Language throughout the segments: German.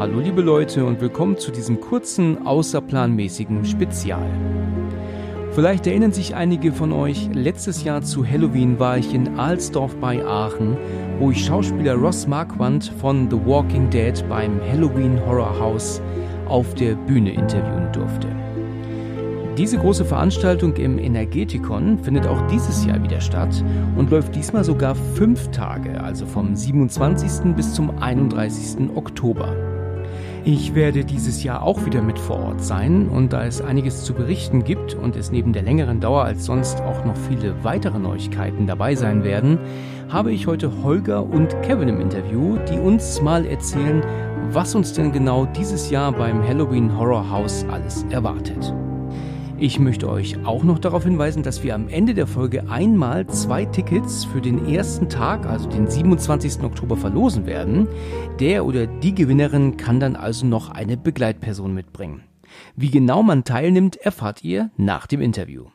Hallo liebe Leute und willkommen zu diesem kurzen, außerplanmäßigen Spezial. Vielleicht erinnern sich einige von euch, letztes Jahr zu Halloween war ich in Alsdorf bei Aachen, wo ich Schauspieler Ross Marquand von The Walking Dead beim Halloween Horror House auf der Bühne interviewen durfte. Diese große Veranstaltung im Energetikon findet auch dieses Jahr wieder statt und läuft diesmal sogar fünf Tage, also vom 27. bis zum 31. Oktober. Ich werde dieses Jahr auch wieder mit vor Ort sein und da es einiges zu berichten gibt und es neben der längeren Dauer als sonst auch noch viele weitere Neuigkeiten dabei sein werden, habe ich heute Holger und Kevin im Interview, die uns mal erzählen, was uns denn genau dieses Jahr beim Halloween Horror House alles erwartet. Ich möchte euch auch noch darauf hinweisen, dass wir am Ende der Folge einmal zwei Tickets für den ersten Tag, also den 27. Oktober, verlosen werden. Der oder die Gewinnerin kann dann also noch eine Begleitperson mitbringen. Wie genau man teilnimmt, erfahrt ihr nach dem Interview.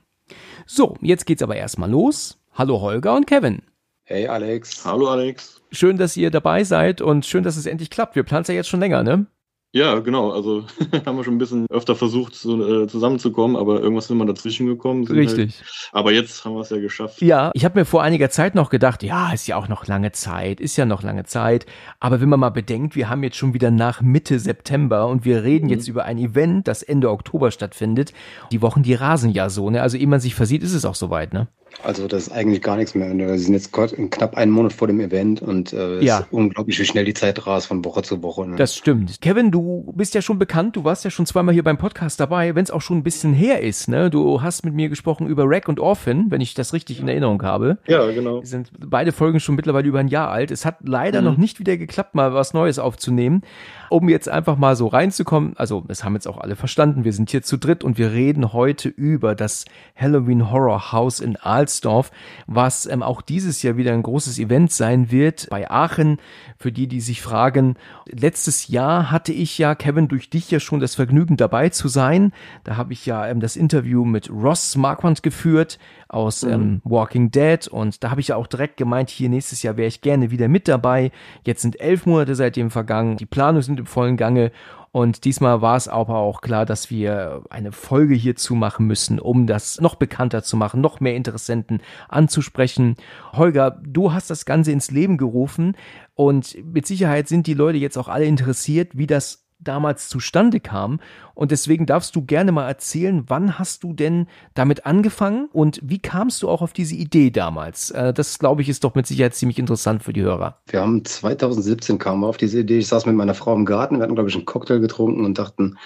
So, jetzt geht's aber erstmal los. Hallo Holger und Kevin. Hey Alex. Hallo Alex. Schön, dass ihr dabei seid und schön, dass es endlich klappt. Wir planen es ja jetzt schon länger, ne? Ja, genau. Also haben wir schon ein bisschen öfter versucht, zu, äh, zusammenzukommen, aber irgendwas ist immer dazwischen gekommen. Richtig. Halt, aber jetzt haben wir es ja geschafft. Ja, ich habe mir vor einiger Zeit noch gedacht, ja, ist ja auch noch lange Zeit, ist ja noch lange Zeit. Aber wenn man mal bedenkt, wir haben jetzt schon wieder nach Mitte September und wir reden mhm. jetzt über ein Event, das Ende Oktober stattfindet. Die Wochen, die rasen ja so, ne? Also ehe man sich versieht, ist es auch soweit, ne? Also das ist eigentlich gar nichts mehr. Wir sind jetzt knapp einen Monat vor dem Event und äh, ja. ist unglaublich, wie schnell die Zeit rast von Woche zu Woche. Ne? Das stimmt. Kevin, du bist ja schon bekannt, du warst ja schon zweimal hier beim Podcast dabei, wenn es auch schon ein bisschen her ist. Ne? Du hast mit mir gesprochen über Rack und Orphan, wenn ich das richtig in Erinnerung habe. Ja, genau. Wir sind beide Folgen schon mittlerweile über ein Jahr alt. Es hat leider mhm. noch nicht wieder geklappt, mal was Neues aufzunehmen. Um jetzt einfach mal so reinzukommen, also es haben jetzt auch alle verstanden, wir sind hier zu dritt und wir reden heute über das Halloween Horror House in Alsdorf, was ähm, auch dieses Jahr wieder ein großes Event sein wird bei Aachen. Für die, die sich fragen, letztes Jahr hatte ich ja, Kevin, durch dich ja schon das Vergnügen dabei zu sein. Da habe ich ja ähm, das Interview mit Ross Marquand geführt aus mhm. ähm, Walking Dead und da habe ich ja auch direkt gemeint, hier nächstes Jahr wäre ich gerne wieder mit dabei. Jetzt sind elf Monate seitdem vergangen, die Planungen sind im vollen Gange und diesmal war es aber auch klar, dass wir eine Folge hierzu machen müssen, um das noch bekannter zu machen, noch mehr Interessenten anzusprechen. Holger, du hast das Ganze ins Leben gerufen und mit Sicherheit sind die Leute jetzt auch alle interessiert, wie das damals zustande kam. Und deswegen darfst du gerne mal erzählen, wann hast du denn damit angefangen und wie kamst du auch auf diese Idee damals? Äh, das, glaube ich, ist doch mit Sicherheit ziemlich interessant für die Hörer. Wir haben 2017 kamen wir auf diese Idee. Ich saß mit meiner Frau im Garten, wir hatten, glaube ich, einen Cocktail getrunken und dachten,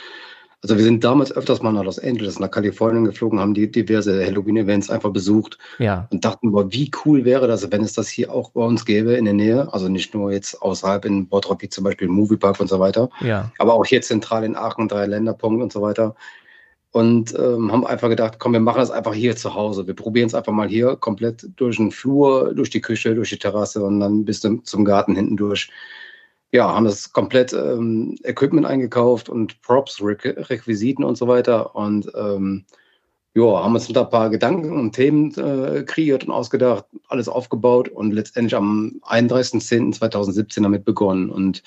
also wir sind damals öfters mal nach Los Angeles, nach Kalifornien geflogen, haben die diverse Halloween-Events einfach besucht ja. und dachten, boah, wie cool wäre das, wenn es das hier auch bei uns gäbe in der Nähe. Also nicht nur jetzt außerhalb in Bottrop, wie zum Beispiel Moviepark und so weiter, ja. aber auch hier zentral in Aachen, drei Länderpunkt und so weiter. Und ähm, haben einfach gedacht, komm, wir machen das einfach hier zu Hause. Wir probieren es einfach mal hier komplett durch den Flur, durch die Küche, durch die Terrasse und dann bis zum Garten hinten durch ja, haben das komplett ähm, Equipment eingekauft und Props, Re Requisiten und so weiter. Und ähm, ja, haben uns ein paar Gedanken und Themen äh, kreiert und ausgedacht, alles aufgebaut und letztendlich am 31.10.2017 damit begonnen. Und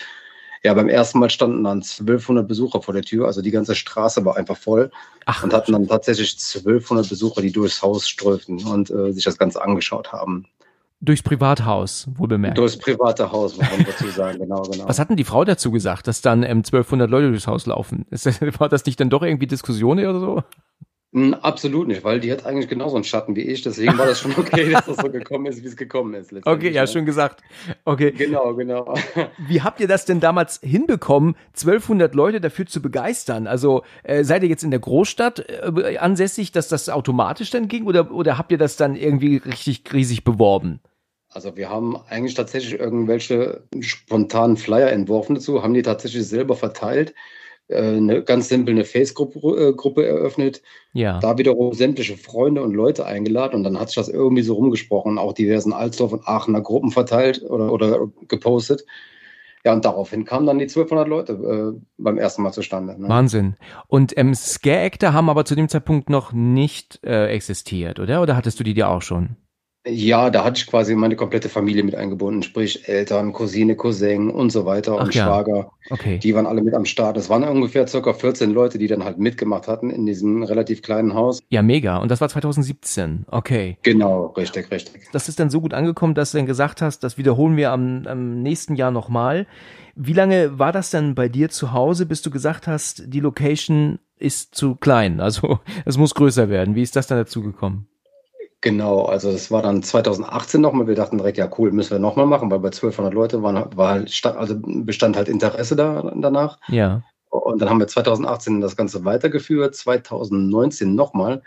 ja, beim ersten Mal standen dann 1200 Besucher vor der Tür, also die ganze Straße war einfach voll Ach, und hatten dann tatsächlich 1200 Besucher, die durchs Haus ströften und äh, sich das Ganze angeschaut haben. Durchs Privathaus, wohl bemerkt. Durchs private Haus, muss man dazu sagen, genau, genau. Was hat denn die Frau dazu gesagt, dass dann ähm, 1200 Leute durchs Haus laufen? Ist das, war das nicht dann doch irgendwie Diskussion oder so? Hm, absolut nicht, weil die hat eigentlich genauso einen Schatten wie ich, deswegen war das schon okay, dass das so gekommen ist, wie es gekommen ist. Okay, ja, schön gesagt. Okay. Genau, genau. Wie habt ihr das denn damals hinbekommen, 1200 Leute dafür zu begeistern? Also äh, seid ihr jetzt in der Großstadt äh, ansässig, dass das automatisch dann ging oder, oder habt ihr das dann irgendwie richtig riesig beworben? Also wir haben eigentlich tatsächlich irgendwelche spontanen Flyer entworfen dazu, haben die tatsächlich selber verteilt, äh, eine ganz simple eine Face-Gruppe äh, eröffnet, ja. da wiederum sämtliche Freunde und Leute eingeladen und dann hat sich das irgendwie so rumgesprochen, auch diversen Alsdorf und Aachener Gruppen verteilt oder, oder gepostet. Ja, und daraufhin kamen dann die 1200 Leute äh, beim ersten Mal zustande. Ne? Wahnsinn. Und ähm, Scare Actor haben aber zu dem Zeitpunkt noch nicht äh, existiert, oder? Oder hattest du die dir auch schon? Ja, da hatte ich quasi meine komplette Familie mit eingebunden, sprich Eltern, Cousine, Cousin und so weiter Ach und ja. Schwager. Okay. Die waren alle mit am Start. Es waren ungefähr circa 14 Leute, die dann halt mitgemacht hatten in diesem relativ kleinen Haus. Ja, mega. Und das war 2017. Okay. Genau, richtig, richtig. Das ist dann so gut angekommen, dass du dann gesagt hast, das wiederholen wir am, am nächsten Jahr nochmal. Wie lange war das dann bei dir zu Hause, bis du gesagt hast, die Location ist zu klein? Also es muss größer werden. Wie ist das dann dazu gekommen? Genau, also es war dann 2018 nochmal. Wir dachten direkt, ja cool, müssen wir nochmal machen, weil bei 1200 Leute waren, war halt, also bestand halt Interesse da, danach. Ja. Und dann haben wir 2018 das Ganze weitergeführt, 2019 nochmal.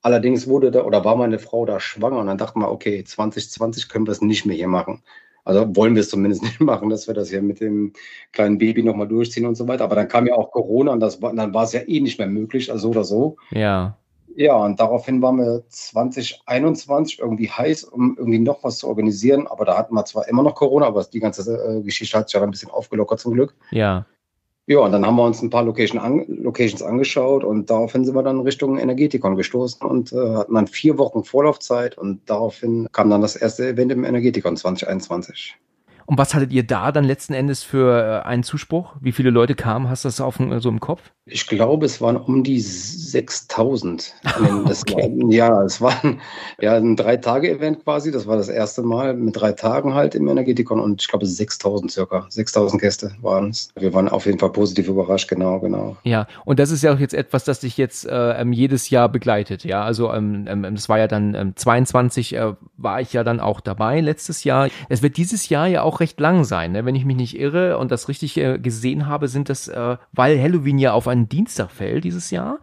Allerdings wurde da oder war meine Frau da schwanger und dann dachten wir, okay, 2020 können wir es nicht mehr hier machen. Also wollen wir es zumindest nicht machen, dass wir das hier mit dem kleinen Baby nochmal durchziehen und so weiter. Aber dann kam ja auch Corona und das war, dann war es ja eh nicht mehr möglich, also so oder so. Ja. Ja, und daraufhin waren wir 2021 irgendwie heiß, um irgendwie noch was zu organisieren. Aber da hatten wir zwar immer noch Corona, aber die ganze äh, Geschichte hat sich ja dann ein bisschen aufgelockert zum Glück. Ja. Ja, und dann haben wir uns ein paar Location an, Locations angeschaut und daraufhin sind wir dann Richtung Energetikon gestoßen und äh, hatten dann vier Wochen Vorlaufzeit und daraufhin kam dann das erste Event im Energetikon 2021. Und was hattet ihr da dann letzten Endes für äh, einen Zuspruch? Wie viele Leute kamen? Hast du das auf, dem- so im Kopf? Ich glaube, es waren um die 6000. Nee, Das Okay. war, ja, es war ein, ja, ein Drei-Tage-Event quasi. Das war das erste Mal mit drei Tagen halt im Energetikon und ich glaube 6000 circa. 6000 Gäste waren es. Wir waren auf jeden Fall positiv überrascht, genau, genau. Ja, und das ist ja auch jetzt etwas, das dich jetzt äh, ähm, jedes Jahr begleitet, ja. Also ähm, ähm, das war ja dann ähm, 22 äh, war ich ja dann auch dabei letztes Jahr. Es wird dieses Jahr ja auch recht lang sein, ne? wenn ich mich nicht irre und das richtig äh, gesehen habe, sind das, äh, weil Halloween ja auf einen Dienstag fällt dieses Jahr.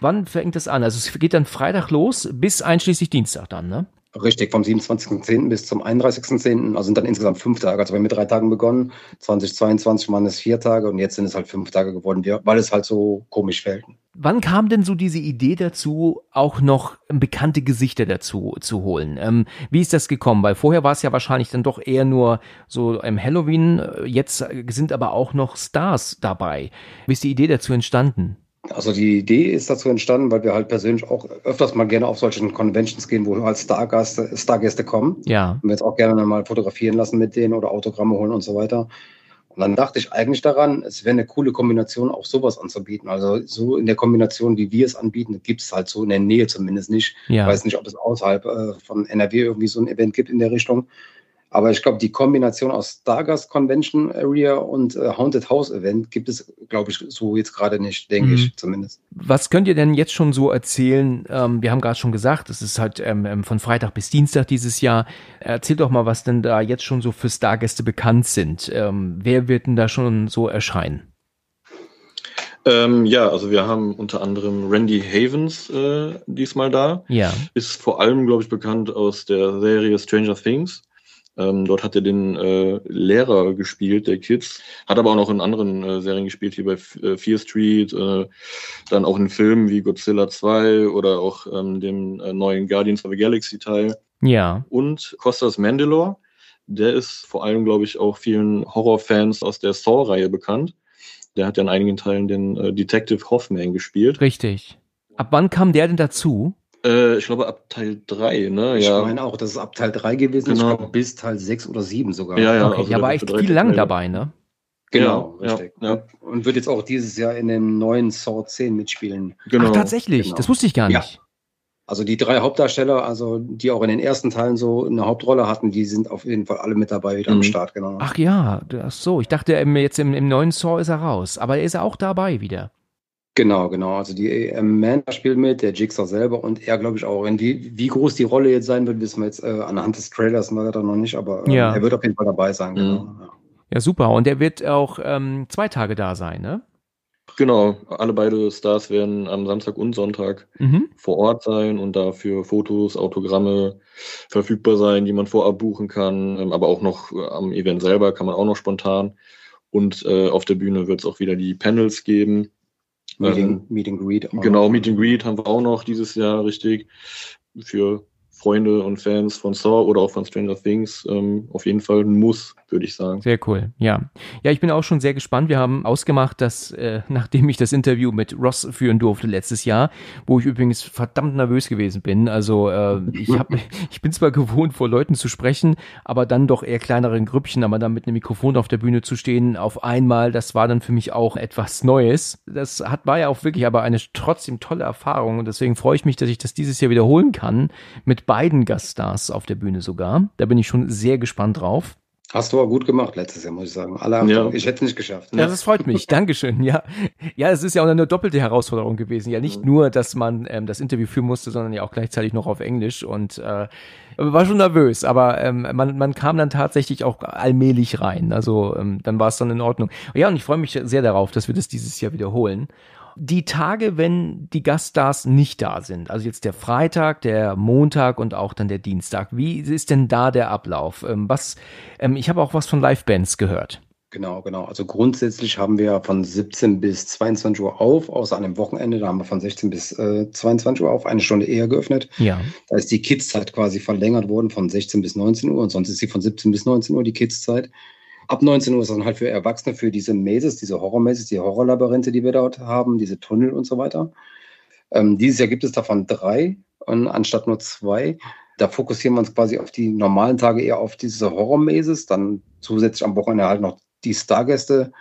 Wann fängt das an? Also es geht dann Freitag los bis einschließlich Dienstag dann, ne? Richtig, vom 27.10. bis zum 31.10. Also sind dann insgesamt fünf Tage. Also wir haben mit drei Tagen begonnen. 2022 waren es vier Tage und jetzt sind es halt fünf Tage geworden, weil es halt so komisch fällt. Wann kam denn so diese Idee dazu, auch noch bekannte Gesichter dazu zu holen? Ähm, wie ist das gekommen? Weil vorher war es ja wahrscheinlich dann doch eher nur so im Halloween. Äh, Jetzt sind aber auch noch Stars dabei. Wie ist die Idee dazu entstanden? Also die Idee ist dazu entstanden, weil wir halt persönlich auch öfters mal gerne auf solchen Conventions gehen, wo halt Stargäste, Stargäste kommen. Ja, Und wir jetzt auch gerne mal fotografieren lassen mit denen oder Autogramme holen und so weiter. Und dann dachte ich eigentlich daran, es wäre eine coole Kombination, auch sowas anzubieten. Also so in der Kombination, wie wir es anbieten, gibt es halt so in der Nähe zumindest nicht. ja. Ich weiß nicht, ob es außerhalb äh, von NRW irgendwie so ein Event gibt in der Richtung. Aber ich glaube, die Kombination aus Stargast Convention Area und äh, Haunted House Event gibt es, glaube ich, so jetzt gerade nicht, denke Mhm. ich zumindest. Was könnt ihr denn jetzt schon so erzählen? Ähm, wir haben gerade schon gesagt, es ist halt ähm, ähm, von Freitag bis Dienstag dieses Jahr. Erzähl doch mal, was denn da jetzt schon so für Stargäste bekannt sind. Ähm, wer wird denn da schon so erscheinen? Ähm, ja, also wir haben unter anderem Randy Havens äh, diesmal da. Ja, Ist vor allem, glaube ich, bekannt aus der Serie Stranger Things. Ähm, dort hat er den äh, Lehrer gespielt, der Kids. Hat aber auch noch in anderen äh, Serien gespielt, hier bei F äh, Fear Street, äh, dann auch in Filmen wie Godzilla 2 oder auch ähm, dem äh, neuen Guardians of the Galaxy Teil. ja, Und Costas Mandalore, der ist vor allem, glaube ich, auch vielen Horrorfans aus der Saw-Reihe bekannt. Der hat ja in einigen Teilen den äh, Detective Hoffman gespielt. richtig. Ab wann kam der denn dazu? Äh, ich glaube ab Teil 3, ne? Ich ja. meine auch, das ist ab Teil 3 gewesen, Genau. ich glaube bis Teil 6 oder 7 sogar. Ja, ja. okay, also ja, der war echt viel lang dabei, ne? Genau, Ja, richtig. ja, ja. Und wird jetzt auch dieses Jahr in dem neuen Saw 10 mitspielen. Genau. Ach, tatsächlich, genau. das wusste ich gar Ja. nicht. Also die drei Hauptdarsteller, also die auch in den ersten Teilen so eine Hauptrolle hatten, die sind auf jeden Fall alle mit dabei wieder am Mhm. Start, genau. Ach ja, ach so, ich dachte jetzt im, im neuen Saw ist er raus, aber er ist auch dabei wieder. Genau, genau. Also die Amanda spielt mit, der Jigsaw selber und er, glaube ich, auch. In wie, wie groß die Rolle jetzt sein wird, wissen wir jetzt äh, anhand des Trailers leider noch nicht, aber äh, Ja. er wird auf jeden Fall dabei sein, genau. Mhm. Ja. Ja, super. Und er wird auch ähm, zwei Tage da sein, ne? Genau, alle beide Stars werden am Samstag und Sonntag Mhm. vor Ort sein und dafür Fotos, Autogramme verfügbar sein, die man vorab buchen kann, ähm, aber auch noch äh, am Event selber kann man auch noch spontan. Und äh, auf der Bühne wird es auch wieder die Panels geben. Meeting, Ähm, Meet and Greet. auch Genau, noch. Meet and Greet haben wir auch noch dieses Jahr richtig für Freunde und Fans von Saw oder auch von Stranger Things ähm, auf jeden Fall ein Muss, würde ich sagen. Sehr cool, ja. Ja, ich bin auch schon sehr gespannt. Wir haben ausgemacht, dass äh, nachdem ich das Interview mit Ross führen durfte letztes Jahr, wo ich übrigens verdammt nervös gewesen bin. Also äh, ich, hab, ich bin zwar gewohnt, vor Leuten zu sprechen, aber dann doch eher kleineren Grüppchen, aber dann mit einem Mikrofon auf der Bühne zu stehen, auf einmal, das war dann für mich auch etwas Neues. Das hat, war ja auch wirklich aber eine trotzdem tolle Erfahrung und deswegen freue ich mich, dass ich das dieses Jahr wiederholen kann mit beiden Gaststars auf der Bühne sogar. Da bin ich schon sehr gespannt drauf. Hast du aber gut gemacht letztes Jahr, muss ich sagen. Alle ja. ich hätte es nicht geschafft. Ja, das freut mich. Dankeschön. Ja, ja, es ist ja auch eine doppelte Herausforderung gewesen. Ja, nicht nur, dass man ähm, das Interview führen musste, sondern ja auch gleichzeitig noch auf Englisch und äh, war schon nervös, aber ähm, man, man kam dann tatsächlich auch allmählich rein. Also ähm, dann war es dann in Ordnung. Ja, und ich freue mich sehr darauf, dass wir das dieses Jahr wiederholen die Tage, wenn die Gaststars nicht da sind, also jetzt der Freitag, der Montag und auch dann der Dienstag, wie ist denn da der Ablauf? Ähm, was, ähm, ich habe auch was von Livebands gehört. Genau, genau. Also grundsätzlich haben wir von 17 bis 22 Uhr auf, außer an dem Wochenende, da haben wir von 16 bis äh, 22 Uhr auf, eine Stunde eher geöffnet. Ja. Da ist die Kids-Zeit quasi verlängert worden von 16 bis 19 Uhr und sonst ist sie von 17 bis 19 Uhr die Kids-Zeit. Ab 19 Uhr ist dann halt für Erwachsene, für diese Mazes, diese Horror-Mazes, die Horrorlabyrinthe, die wir dort haben, diese Tunnel und so weiter. Ähm, dieses Jahr gibt es davon drei und anstatt nur zwei. Da fokussieren wir uns quasi auf die normalen Tage eher auf diese Horror-Mazes, dann zusätzlich am Wochenende halt noch die Stargäste.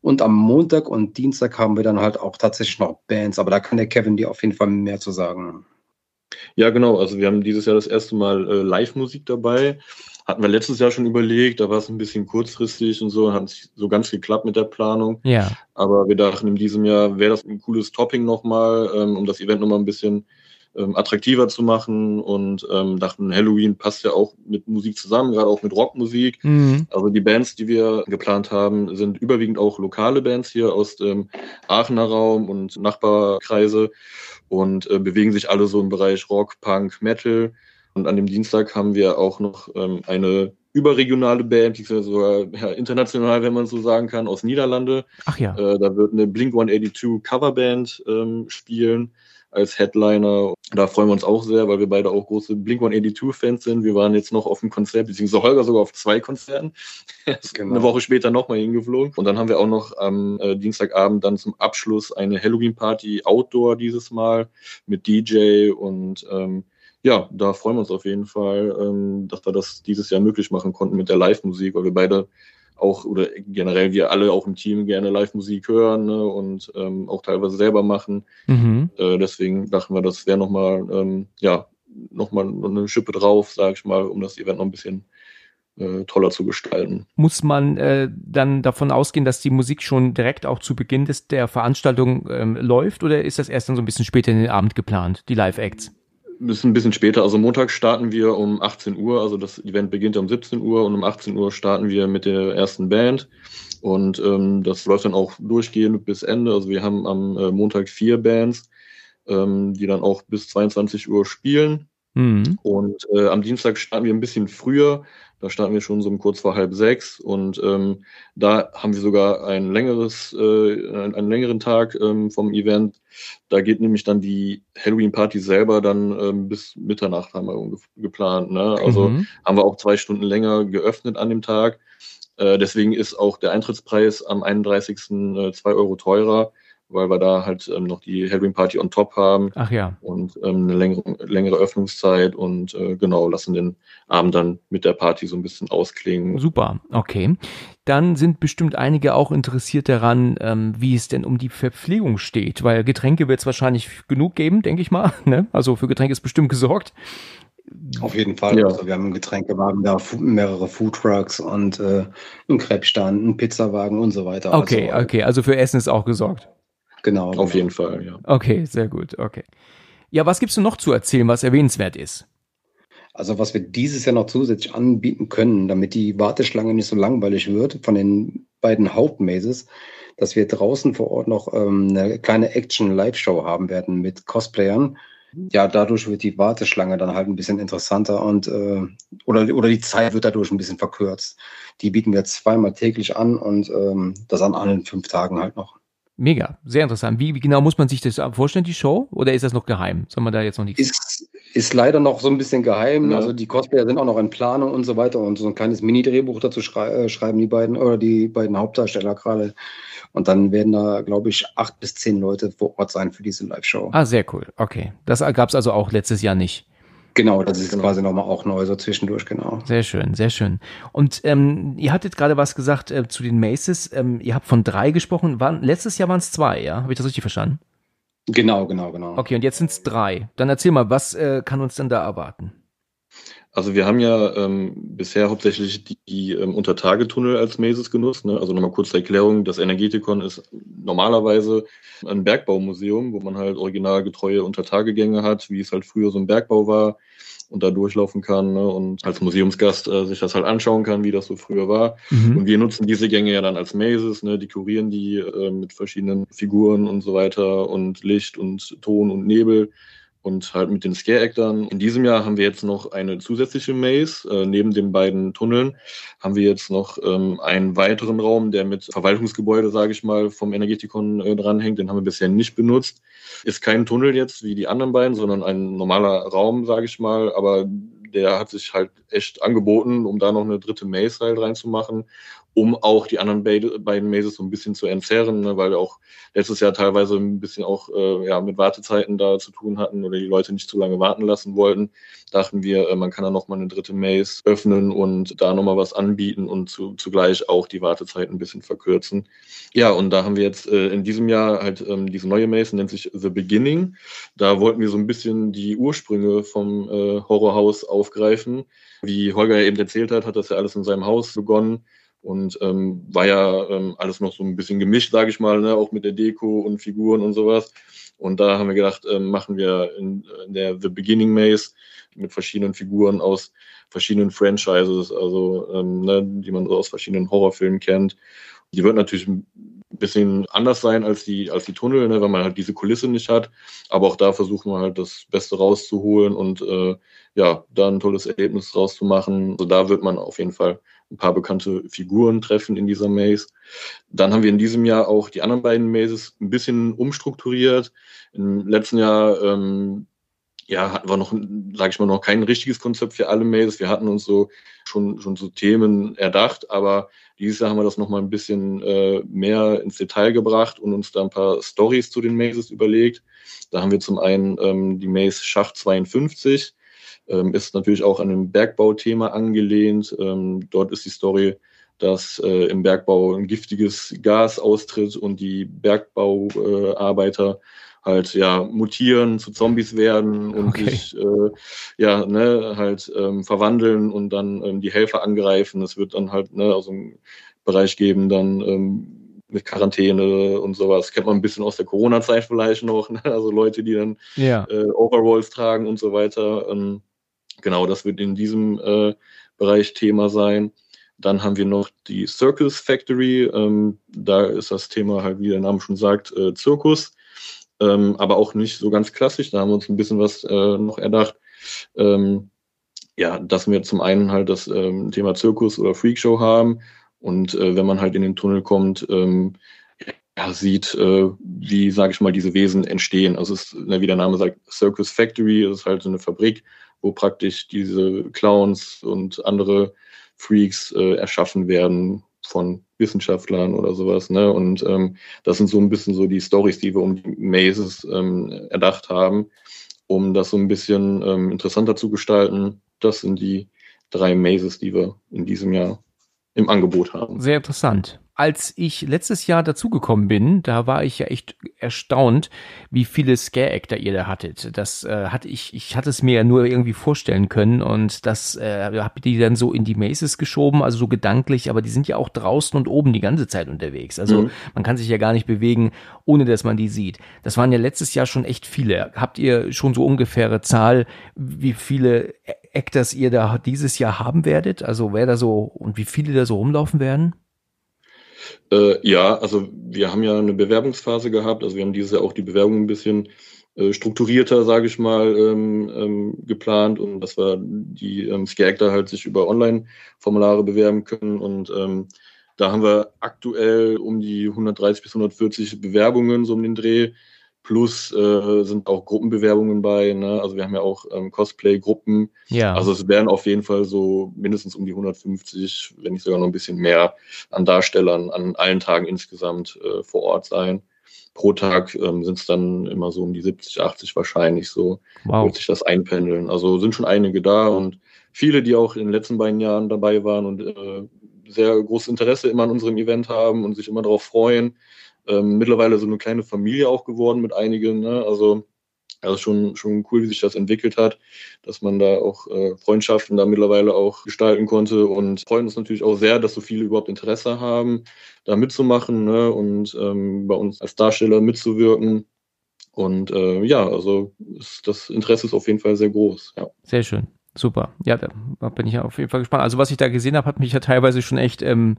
Und am Montag und Dienstag haben wir dann halt auch tatsächlich noch Bands, aber da kann der Kevin dir auf jeden Fall mehr zu sagen. Ja, genau. Also wir haben dieses Jahr das erste Mal äh, Live-Musik dabei. Hatten wir letztes Jahr schon überlegt, da war es ein bisschen kurzfristig und so, hat nicht so ganz geklappt mit der Planung. Ja. Aber wir dachten, in diesem Jahr wäre das ein cooles Topping nochmal, ähm, um das Event nochmal ein bisschen ähm, attraktiver zu machen und ähm, dachten, Halloween passt ja auch mit Musik zusammen, gerade auch mit Rockmusik. Mhm. Also die Bands, die wir geplant haben, sind überwiegend auch lokale Bands hier aus dem Aachener Raum und Nachbarkreise und äh, bewegen sich alle so im Bereich Rock, Punk, Metal. Und an dem Dienstag haben wir auch noch ähm, eine überregionale Band, die ist ja sogar ja, international, wenn man so sagen kann, aus Niederlande. Ach ja. Äh, da wird eine Blink 182 Coverband ähm, spielen als Headliner. Da freuen wir uns auch sehr, weil wir beide auch große Blink 182 Fans sind. Wir waren jetzt noch auf dem Konzert, beziehungsweise Holger sogar auf zwei Konzerten. genau. Eine Woche später nochmal hingeflogen. Und dann haben wir auch noch am äh, Dienstagabend dann zum Abschluss eine Halloween Party Outdoor dieses Mal mit DJ und ähm, ja, da freuen wir uns auf jeden Fall, ähm, dass wir das dieses Jahr möglich machen konnten mit der Live-Musik, weil wir beide auch oder generell wir alle auch im Team gerne Live-Musik hören ne, und ähm, auch teilweise selber machen. Mhm. Äh, deswegen dachten wir, das wäre nochmal, ähm, ja, nochmal eine Schippe drauf, sage ich mal, um das Event noch ein bisschen äh, toller zu gestalten. Muss man äh, dann davon ausgehen, dass die Musik schon direkt auch zu Beginn des, der Veranstaltung ähm, läuft oder ist das erst dann so ein bisschen später in den Abend geplant, die Live-Acts? Ist ein bisschen später. Also Montag starten wir um 18 Uhr, also das Event beginnt um 17 Uhr und um 18 Uhr starten wir mit der ersten Band. Und ähm, das läuft dann auch durchgehend bis Ende. Also wir haben am äh, Montag vier Bands, ähm, die dann auch bis 22 Uhr spielen. Mhm. Und äh, am Dienstag starten wir ein bisschen früher. Da starten wir schon so um kurz vor halb sechs und ähm, da haben wir sogar ein längeres, äh, einen, längeren Tag ähm, vom Event. Da geht nämlich dann die Halloween-Party selber dann ähm, bis Mitternacht haben wir geplant. Ne? Also mhm. haben wir auch zwei Stunden länger geöffnet an dem Tag. Äh, deswegen ist auch der Eintrittspreis am 31. Äh, zwei Euro teurer weil wir da halt ähm, noch die Halloween Party on top haben. Ach ja. Und ähm, eine längere, längere Öffnungszeit und äh, genau, lassen den Abend dann mit der Party so ein bisschen ausklingen. Super, okay. Dann sind bestimmt einige auch interessiert daran, ähm, wie es denn um die Verpflegung steht, weil Getränke wird es wahrscheinlich genug geben, denke ich mal. Ne? Also für Getränke ist bestimmt gesorgt. Auf jeden Fall. Ja. Also wir haben einen Getränkewagen da, mehrere Foodtrucks und äh, einen Krebsstand, einen Pizzawagen und so weiter. Okay, also, okay. Also für Essen ist auch gesorgt. Genau. Auf genau. jeden Fall, ja. Okay, sehr gut, okay. Ja, was gibt's denn noch zu erzählen, was erwähnenswert ist? Also was wir dieses Jahr noch zusätzlich anbieten können, damit die Warteschlange nicht so langweilig wird von den beiden Hauptmazes, dass wir draußen vor Ort noch ähm, eine kleine Action-Live-Show haben werden mit Cosplayern. Ja, dadurch wird die Warteschlange dann halt ein bisschen interessanter und äh, oder, oder die Zeit wird dadurch ein bisschen verkürzt. Die bieten wir zweimal täglich an und ähm, das an allen fünf Tagen halt noch. Mega, sehr interessant. Wie, wie, genau muss man sich das vorstellen, die Show? Oder ist das noch geheim? Soll man da jetzt noch nichts? Ist, ist leider noch so ein bisschen geheim. Ja. Also die Cosplayer sind auch noch in Planung und so weiter und so ein kleines Mini-Drehbuch dazu schrei äh, schreiben die beiden oder die beiden Hauptdarsteller gerade. Und dann werden da, glaube ich, acht bis zehn Leute vor Ort sein für diese Live-Show. Ah, sehr cool. Okay. Das gab es also auch letztes Jahr nicht. Genau, das ist genau. quasi nochmal auch neu, so zwischendurch, genau. Sehr schön, sehr schön. Und ähm, ihr hattet gerade was gesagt äh, zu den Maces. Ähm, ihr habt von drei gesprochen. Waren, letztes Jahr waren es zwei, ja? Habe ich das richtig verstanden? Genau, genau, genau. Okay, und jetzt sind es drei. Dann erzähl mal, was äh, kann uns denn da erwarten? Also wir haben ja ähm, bisher hauptsächlich die, die ähm, Untertagetunnel als Mases genutzt. Ne? Also nochmal kurz zur Erklärung, das Energetikon ist normalerweise ein Bergbaumuseum, wo man halt originalgetreue Untertagegänge hat, wie es halt früher so ein Bergbau war und da durchlaufen kann ne? und als Museumsgast äh, sich das halt anschauen kann, wie das so früher war. Mhm. Und wir nutzen diese Gänge ja dann als Mazes, ne? dekorieren die äh, mit verschiedenen Figuren und so weiter und Licht und Ton und Nebel und halt mit den Scare-Actern. In diesem Jahr haben wir jetzt noch eine zusätzliche Maze. Äh, neben den beiden Tunneln haben wir jetzt noch ähm, einen weiteren Raum, der mit Verwaltungsgebäude, sage ich mal, vom Energetikon äh, dranhängt. Den haben wir bisher nicht benutzt. Ist kein Tunnel jetzt wie die anderen beiden, sondern ein normaler Raum, sage ich mal. Aber der hat sich halt echt angeboten, um da noch eine dritte Maze halt reinzumachen um auch die anderen beiden Mazes so ein bisschen zu entzerren, ne, weil wir auch letztes Jahr teilweise ein bisschen auch äh, ja, mit Wartezeiten da zu tun hatten oder die Leute nicht zu lange warten lassen wollten, dachten wir, äh, man kann da nochmal eine dritte Maze öffnen und da nochmal was anbieten und zu, zugleich auch die Wartezeiten ein bisschen verkürzen. Ja, und da haben wir jetzt äh, in diesem Jahr halt ähm, diese neue Maze, nennt sich The Beginning. Da wollten wir so ein bisschen die Ursprünge vom äh, Horrorhaus aufgreifen. Wie Holger ja eben erzählt hat, hat das ja alles in seinem Haus begonnen und ähm, war ja ähm, alles noch so ein bisschen gemischt, sage ich mal, ne? auch mit der Deko und Figuren und sowas. Und da haben wir gedacht, ähm, machen wir in, in der The Beginning Maze mit verschiedenen Figuren aus verschiedenen Franchises, also ähm, ne, die man so aus verschiedenen Horrorfilmen kennt. Die wird natürlich ein bisschen anders sein als die, als die Tunnel, ne, weil man halt diese Kulisse nicht hat. Aber auch da versuchen wir halt das Beste rauszuholen und äh, ja, da ein tolles Erlebnis rauszumachen. Also da wird man auf jeden Fall ein paar bekannte Figuren treffen in dieser Maze. Dann haben wir in diesem Jahr auch die anderen beiden Mazes ein bisschen umstrukturiert. Im letzten Jahr ähm, ja, hatten wir noch, sage ich mal, noch kein richtiges Konzept für alle Mazes. Wir hatten uns so schon, schon so Themen erdacht, aber dieses Jahr haben wir das nochmal ein bisschen äh, mehr ins Detail gebracht und uns da ein paar Stories zu den Mazes überlegt. Da haben wir zum einen ähm, die Maze Schacht 52, ähm, ist natürlich auch an einem Bergbauthema angelehnt. Ähm, dort ist die Story, dass äh, im Bergbau ein giftiges Gas austritt und die Bergbauarbeiter halt ja mutieren, zu Zombies werden und okay. sich äh, ja ne, halt ähm, verwandeln und dann ähm, die Helfer angreifen. Es wird dann halt ne, also einen Bereich geben, dann ähm, mit Quarantäne und sowas. Kennt man ein bisschen aus der Corona-Zeit vielleicht noch. Ne? Also Leute, die dann ja. äh, Overalls tragen und so weiter. Ähm, Genau, das wird in diesem äh, Bereich Thema sein. Dann haben wir noch die Circus Factory. Ähm, da ist das Thema halt, wie der Name schon sagt, äh, Zirkus. Ähm, aber auch nicht so ganz klassisch. Da haben wir uns ein bisschen was äh, noch erdacht. Ähm, ja, dass wir zum einen halt das ähm, Thema Zirkus oder Freakshow haben. Und äh, wenn man halt in den Tunnel kommt, ähm, ja, sieht, äh, wie, sage ich mal, diese Wesen entstehen. Also es ist, ne, wie der Name sagt, Circus Factory, es ist halt so eine Fabrik, wo praktisch diese Clowns und andere Freaks äh, erschaffen werden von Wissenschaftlern oder sowas. Ne? Und ähm, das sind so ein bisschen so die Stories, die wir um die Mazes ähm, erdacht haben, um das so ein bisschen ähm, interessanter zu gestalten. Das sind die drei Mazes, die wir in diesem Jahr im Angebot haben. Sehr interessant als ich letztes Jahr dazugekommen bin, da war ich ja echt erstaunt, wie viele Scare-Actor ihr da hattet. Das äh, hatte ich, ich hatte es mir ja nur irgendwie vorstellen können und das äh, habe die dann so in die Maces geschoben, also so gedanklich, aber die sind ja auch draußen und oben die ganze Zeit unterwegs. Also mhm. man kann sich ja gar nicht bewegen, ohne dass man die sieht. Das waren ja letztes Jahr schon echt viele. Habt ihr schon so ungefähre Zahl, wie viele Actors ihr da dieses Jahr haben werdet? Also wer da so und wie viele da so rumlaufen werden? Äh, ja, also wir haben ja eine Bewerbungsphase gehabt. Also wir haben dieses Jahr auch die Bewerbung ein bisschen äh, strukturierter, sage ich mal, ähm, ähm, geplant und dass wir die ähm, Skagter halt sich über Online-Formulare bewerben können. Und ähm, da haben wir aktuell um die 130 bis 140 Bewerbungen so um den Dreh Plus äh, sind auch Gruppenbewerbungen bei. Ne? Also wir haben ja auch ähm, Cosplay-Gruppen. Ja. Also es werden auf jeden Fall so mindestens um die 150, wenn nicht sogar noch ein bisschen mehr an Darstellern an allen Tagen insgesamt äh, vor Ort sein. Pro Tag ähm, sind es dann immer so um die 70, 80 wahrscheinlich so. Wow. Wird sich das einpendeln. Also sind schon einige da und viele, die auch in den letzten beiden Jahren dabei waren und äh, sehr großes Interesse immer an unserem Event haben und sich immer darauf freuen. Ähm, mittlerweile so eine kleine Familie auch geworden mit einigen. Ne? Also also schon, schon cool, wie sich das entwickelt hat, dass man da auch äh, Freundschaften da mittlerweile auch gestalten konnte und freuen uns natürlich auch sehr, dass so viele überhaupt Interesse haben, da mitzumachen ne? und ähm, bei uns als Darsteller mitzuwirken. Und äh, ja, also ist, das Interesse ist auf jeden Fall sehr groß. Ja. Sehr schön. Super. Ja, da bin ich auf jeden Fall gespannt. Also was ich da gesehen habe, hat mich ja teilweise schon echt ähm,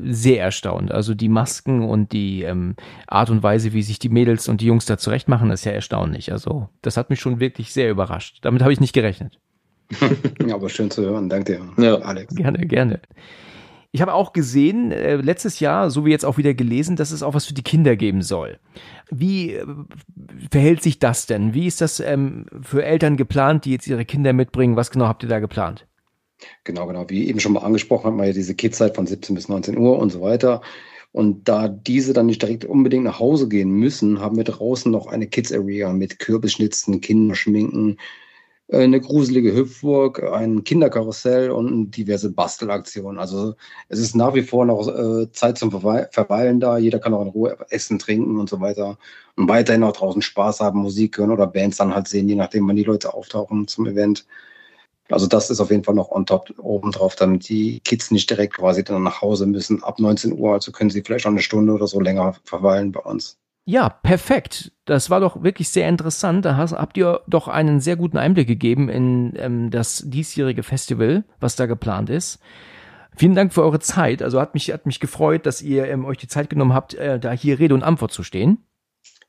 sehr erstaunt. Also die Masken und die ähm, Art und Weise, wie sich die Mädels und die Jungs da zurecht machen, ist ja erstaunlich. Also das hat mich schon wirklich sehr überrascht. Damit habe ich nicht gerechnet. ja, aber schön zu hören. Danke dir, ja. Alex. Gerne, gerne. Ich habe auch gesehen, äh, letztes Jahr, so wie jetzt auch wieder gelesen, dass es auch was für die Kinder geben soll. Wie äh, verhält sich das denn? Wie ist das ähm, für Eltern geplant, die jetzt ihre Kinder mitbringen? Was genau habt ihr da geplant? Genau, genau. Wie eben schon mal angesprochen, hat man ja diese Kidzeit von 17 bis 19 Uhr und so weiter. Und da diese dann nicht direkt unbedingt nach Hause gehen müssen, haben wir draußen noch eine Kids Area mit Kürbisschnitzen, Kinderschminken, eine gruselige Hüpfburg, ein Kinderkarussell und diverse Bastelaktionen. Also es ist nach wie vor noch äh, Zeit zum Verweilen da. Jeder kann auch in Ruhe essen, trinken und so weiter. Und weiterhin auch draußen Spaß haben, Musik hören oder Bands dann halt sehen, je nachdem, wann die Leute auftauchen zum Event. Also das ist auf jeden Fall noch on top oben drauf, damit die Kids nicht direkt quasi dann nach Hause müssen ab 19 Uhr. Also können sie vielleicht auch eine Stunde oder so länger verweilen bei uns. Ja, perfekt. Das war doch wirklich sehr interessant. Da hast, habt ihr doch einen sehr guten Einblick gegeben in ähm, das diesjährige Festival, was da geplant ist. Vielen Dank für eure Zeit. Also hat mich, hat mich gefreut, dass ihr ähm, euch die Zeit genommen habt, äh, da hier Rede und Antwort zu stehen.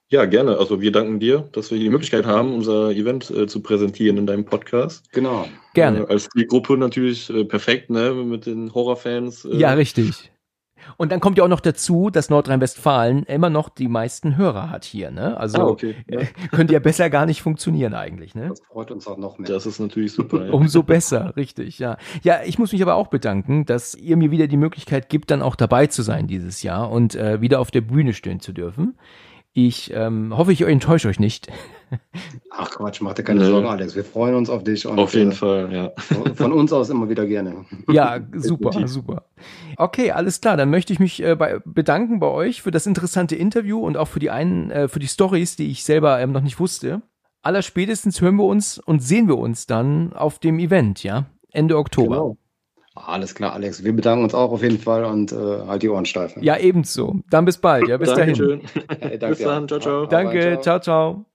Ja, gerne. Also wir danken dir, dass wir die Möglichkeit haben, unser Event äh, zu präsentieren in deinem Podcast. Genau. Gerne. Äh, als Gruppe natürlich äh, perfekt, ne, mit den Horrorfans. Äh, ja, richtig. Und dann kommt ja auch noch dazu, dass Nordrhein-Westfalen immer noch die meisten Hörer hat hier. Ne? Also ah, okay. ja. könnte ja besser gar nicht funktionieren eigentlich. Ne? Das freut uns auch noch mehr. Das ist natürlich super. Ja. Umso besser, richtig, ja. Ja, ich muss mich aber auch bedanken, dass ihr mir wieder die Möglichkeit gibt, dann auch dabei zu sein dieses Jahr und äh, wieder auf der Bühne stehen zu dürfen. Ich ähm, hoffe, ich enttäusche euch nicht. Ach Quatsch, mach dir keine nee. Sorgen, Alex. Wir freuen uns auf dich. Und, auf jeden äh, Fall, ja. Von uns aus immer wieder gerne. Ja, super, super. Okay, alles klar. Dann möchte ich mich äh, bei, bedanken bei euch für das interessante Interview und auch für die einen, äh, für die Stories, die ich selber ähm, noch nicht wusste. Allerspätestens hören wir uns und sehen wir uns dann auf dem Event, ja? Ende Oktober. Genau. Alles klar, Alex. Wir bedanken uns auch auf jeden Fall und äh, halt die Ohren steif. Ja, ebenso. Dann bis bald. Ja, bis dahin. Hey, danke, bis dann. Ciao, ciao. Danke. ciao. ciao.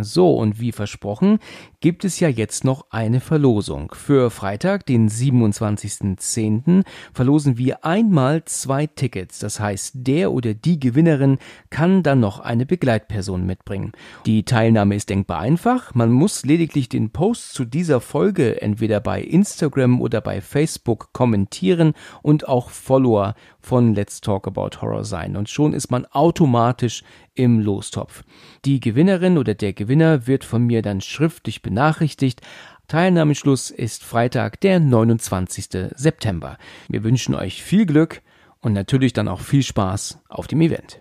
So, und wie versprochen, gibt es ja jetzt noch eine Verlosung. Für Freitag, den 27.10., verlosen wir einmal zwei Tickets. Das heißt, der oder die Gewinnerin kann dann noch eine Begleitperson mitbringen. Die Teilnahme ist denkbar einfach. Man muss lediglich den Post zu dieser Folge entweder bei Instagram oder bei Facebook kommentieren und auch Follower von Let's Talk About Horror sein. Und schon ist man automatisch im Lostopf. Die Gewinnerin oder der Gewinner wird von mir dann schriftlich benachrichtigt. Teilnahmeschluss ist Freitag, der 29. September. Wir wünschen euch viel Glück und natürlich dann auch viel Spaß auf dem Event.